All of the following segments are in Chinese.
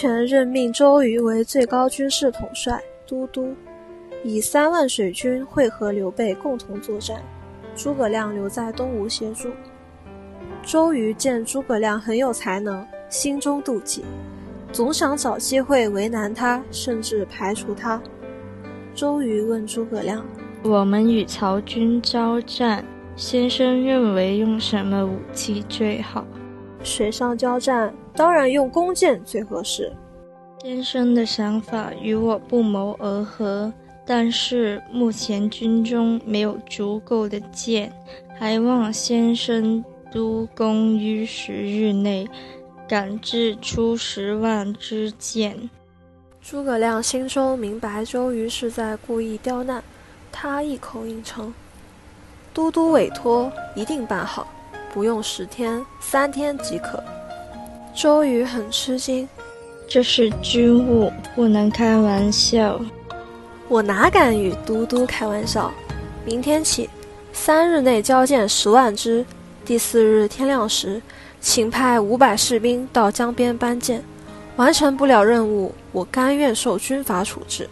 权任命周瑜为最高军事统帅、都督，以三万水军会合刘备共同作战。诸葛亮留在东吴协助。周瑜见诸葛亮很有才能，心中妒忌，总想找机会为难他，甚至排除他。周瑜问诸葛亮：“我们与曹军交战，先生认为用什么武器最好？”水上交战，当然用弓箭最合适。先生的想法与我不谋而合，但是目前军中没有足够的箭，还望先生督工于十日内赶制出十万支箭。诸葛亮心中明白周瑜是在故意刁难，他一口应承：“都督委托，一定办好。”不用十天，三天即可。周瑜很吃惊，这是军务，不能开玩笑。我哪敢与都督开玩笑？明天起，三日内交箭十万支。第四日天亮时，请派五百士兵到江边搬箭。完成不了任务，我甘愿受军法处置。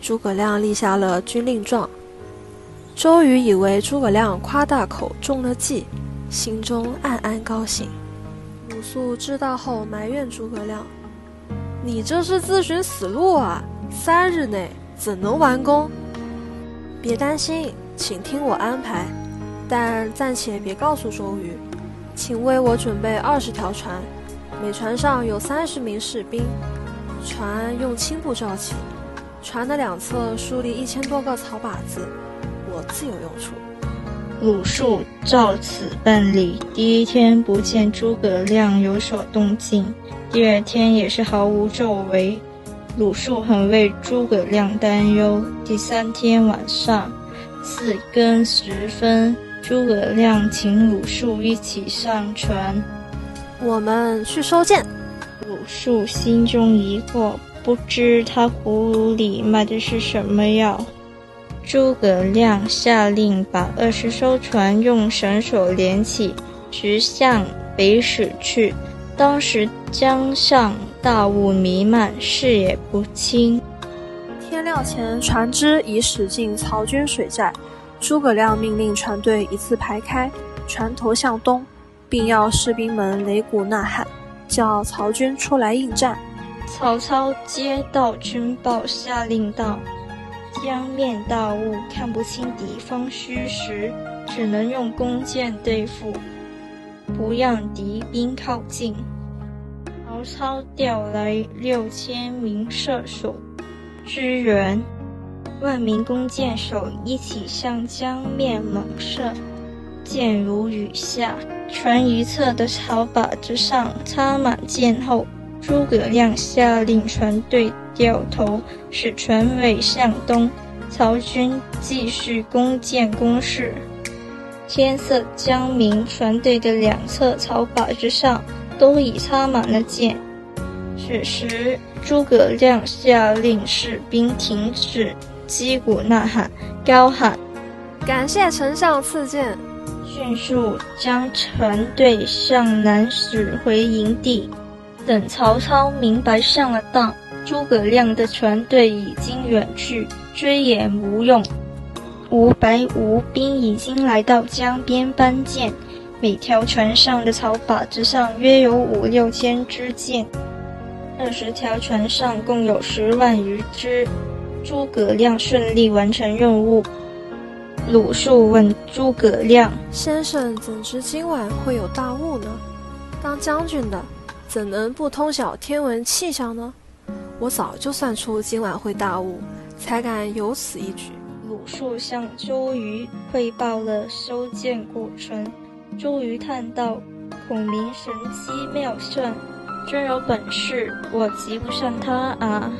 诸葛亮立下了军令状。周瑜以为诸葛亮夸大口中了计。心中暗暗高兴。鲁肃知道后埋怨诸葛亮：“你这是自寻死路啊！三日内怎能完工？”别担心，请听我安排。但暂且别告诉周瑜，请为我准备二十条船，每船上有三十名士兵，船用青布罩起，船的两侧竖立一千多个草靶子，我自有用处。鲁肃照此办理。第一天不见诸葛亮有所动静，第二天也是毫无作为。鲁肃很为诸葛亮担忧。第三天晚上四更时分，诸葛亮请鲁肃一起上船，我们去收箭。鲁肃心中疑惑，不知他葫芦里卖的是什么药。诸葛亮下令把二十艘船用绳索连起，直向北驶去。当时江上大雾弥漫，视野不清。天亮前，船只已驶进曹军水寨。诸葛亮命令船队一字排开，船头向东，并要士兵们擂鼓呐喊，叫曹军出来应战。曹操接到军报，下令道。江面大雾，看不清敌方虚实，只能用弓箭对付，不让敌兵靠近。曹操调来六千名射手支援，万名弓箭手一起向江面猛射，箭如雨下。船一侧的草靶子上插满箭后，诸葛亮下令船队。掉头，使船尾向东。曹军继续弓箭攻势。天色将明，船队的两侧草靶之上都已插满了箭。此时，诸葛亮下令士兵停止击鼓呐喊，高喊：“感谢丞相赐箭！”迅速将船队向南驶回营地。等曹操明白上了当。诸葛亮的船队已经远去，追也无用。五百吴兵已经来到江边搬箭，每条船上的草靶子上约有五六千支箭，二十条船上共有十万余支。诸葛亮顺利完成任务。鲁肃问诸葛亮：“先生怎知今晚会有大雾呢？当将军的，怎能不通晓天文气象呢？”我早就算出今晚会大雾，才敢有此一举。鲁肃向周瑜汇报了修建过程。周瑜叹道：“孔明神机妙算，真有本事，我及不上他啊。”